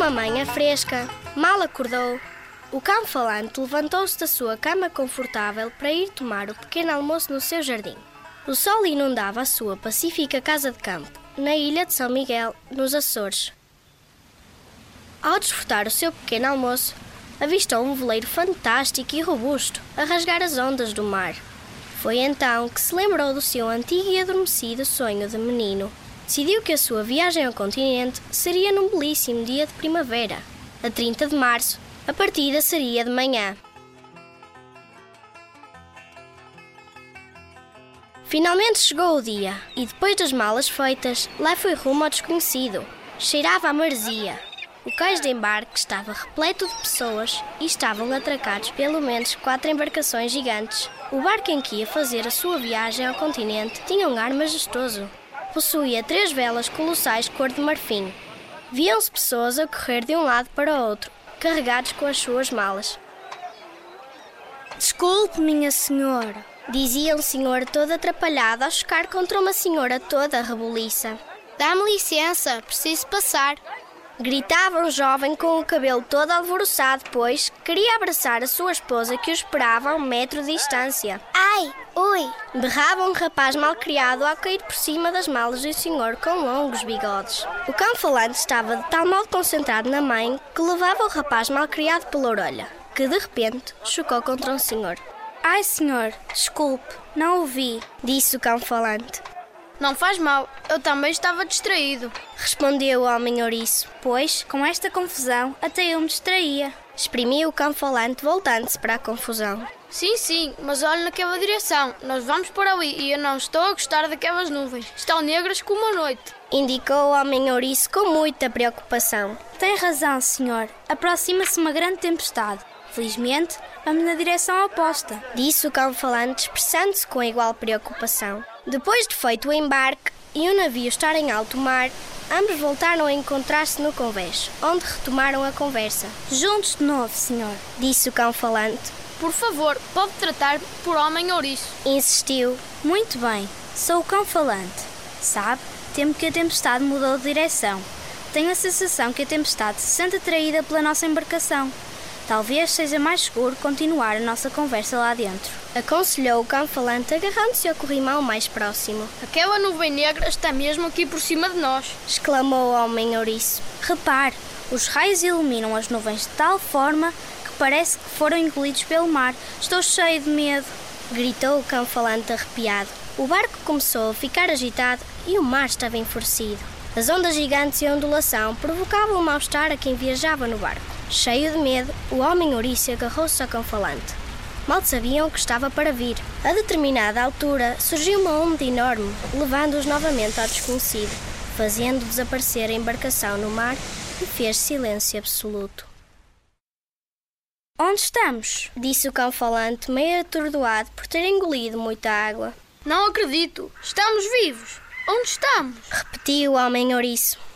Numa manhã fresca, mal acordou, o cão falante levantou-se da sua cama confortável para ir tomar o pequeno almoço no seu jardim. O sol inundava a sua pacífica casa de campo, na ilha de São Miguel, nos Açores. Ao desfrutar o seu pequeno almoço, avistou um veleiro fantástico e robusto a rasgar as ondas do mar. Foi então que se lembrou do seu antigo e adormecido sonho de menino. Decidiu que a sua viagem ao continente seria num belíssimo dia de primavera. A 30 de março, a partida seria de manhã. Finalmente chegou o dia e, depois das malas feitas, lá foi rumo ao desconhecido. Cheirava a maresia. O cais de embarque estava repleto de pessoas e estavam atracados pelo menos quatro embarcações gigantes. O barco em que ia fazer a sua viagem ao continente tinha um ar majestoso. Possuía três velas colossais cor de marfim. Viam-se pessoas a correr de um lado para o outro, carregados com as suas malas. Desculpe, minha senhora, dizia um senhor todo atrapalhado ao chocar contra uma senhora toda rebuliça. Dá-me licença, preciso passar. Gritava um jovem com o cabelo todo alvoroçado, pois queria abraçar a sua esposa que o esperava a um metro de distância. Ai, ui! Berrava um rapaz malcriado ao cair por cima das malas um senhor com longos bigodes. O cão falante estava de tal modo concentrado na mãe que levava o rapaz malcriado pela orelha, que de repente chocou contra um senhor. Ai, senhor, desculpe, não ouvi, disse o cão falante. Não faz mal, eu também estava distraído. Respondeu o homem ouriço, pois, com esta confusão, até eu me distraía. Exprimiu o cão falante, voltando-se para a confusão. Sim, sim, mas olhe naquela direção. Nós vamos por ali e eu não estou a gostar daquelas nuvens. Estão negras como a noite. Indicou o homem ouriço com muita preocupação. Tem razão, senhor. Aproxima-se uma grande tempestade. Felizmente, vamos na direção oposta. Disse o cão falante, expressando-se com igual preocupação. Depois de feito o embarque e o navio estar em alto mar, ambos voltaram a encontrar-se no convés, onde retomaram a conversa. Juntos de novo, senhor, disse o cão falante. Por favor, pode tratar por homem ouriço. Insistiu. Muito bem, sou o cão falante. Sabe, temo que a tempestade mudou de direção. Tenho a sensação que a tempestade se sente atraída pela nossa embarcação. Talvez seja mais seguro continuar a nossa conversa lá dentro. Aconselhou o cão falante agarrando-se ao corrimão mais próximo. Aquela nuvem negra está mesmo aqui por cima de nós. Exclamou o homem ouriço. Repare, os raios iluminam as nuvens de tal forma que parece que foram engolidos pelo mar. Estou cheio de medo. Gritou o cão falante arrepiado. O barco começou a ficar agitado e o mar estava enfurecido. As ondas gigantes e a ondulação provocavam um mal-estar a quem viajava no barco. Cheio de medo, o homem ouriço agarrou-se ao cão falante. Mal sabiam que estava para vir. A determinada altura surgiu uma onda enorme, levando-os novamente ao desconhecido, fazendo desaparecer a embarcação no mar e fez silêncio absoluto. Onde estamos? Disse o cão falante, meio atordoado por ter engolido muita água. Não acredito. Estamos vivos. Onde estamos? Repetiu o homem ouriço.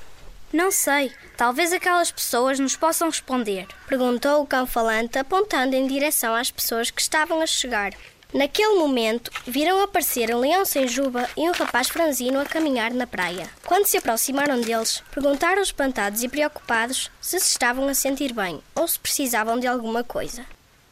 Não sei. Talvez aquelas pessoas nos possam responder. Perguntou o cão falante, apontando em direção às pessoas que estavam a chegar. Naquele momento, viram aparecer um leão sem juba e um rapaz franzino a caminhar na praia. Quando se aproximaram deles, perguntaram espantados e preocupados se se estavam a sentir bem ou se precisavam de alguma coisa.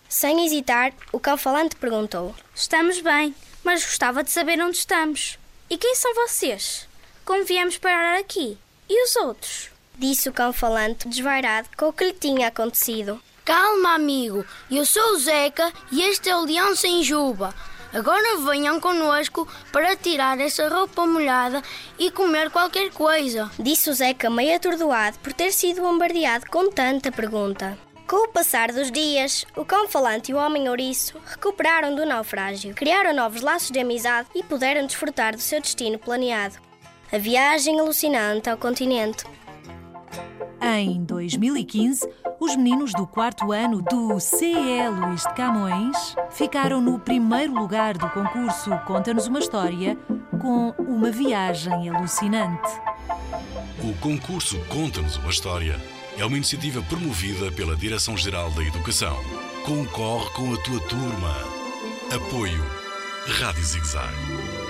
Sem hesitar, o cão falante perguntou: Estamos bem, mas gostava de saber onde estamos. E quem são vocês? Como viemos parar aqui? E os outros? Disse o cão falante, desvairado com o que lhe tinha acontecido. Calma, amigo. Eu sou o Zeca e este é o Leão Sem Juba. Agora venham conosco para tirar essa roupa molhada e comer qualquer coisa. Disse o Zeca meio atordoado por ter sido bombardeado com tanta pergunta. Com o passar dos dias, o cão falante e o homem ouriço recuperaram do naufrágio, criaram novos laços de amizade e puderam desfrutar do seu destino planeado. A viagem alucinante ao continente. Em 2015, os meninos do quarto ano do CE Luís de Camões ficaram no primeiro lugar do concurso Conta-nos uma História com uma viagem alucinante. O concurso Conta-nos uma História é uma iniciativa promovida pela Direção-Geral da Educação. Concorre com a tua turma. Apoio Rádio Zigzag.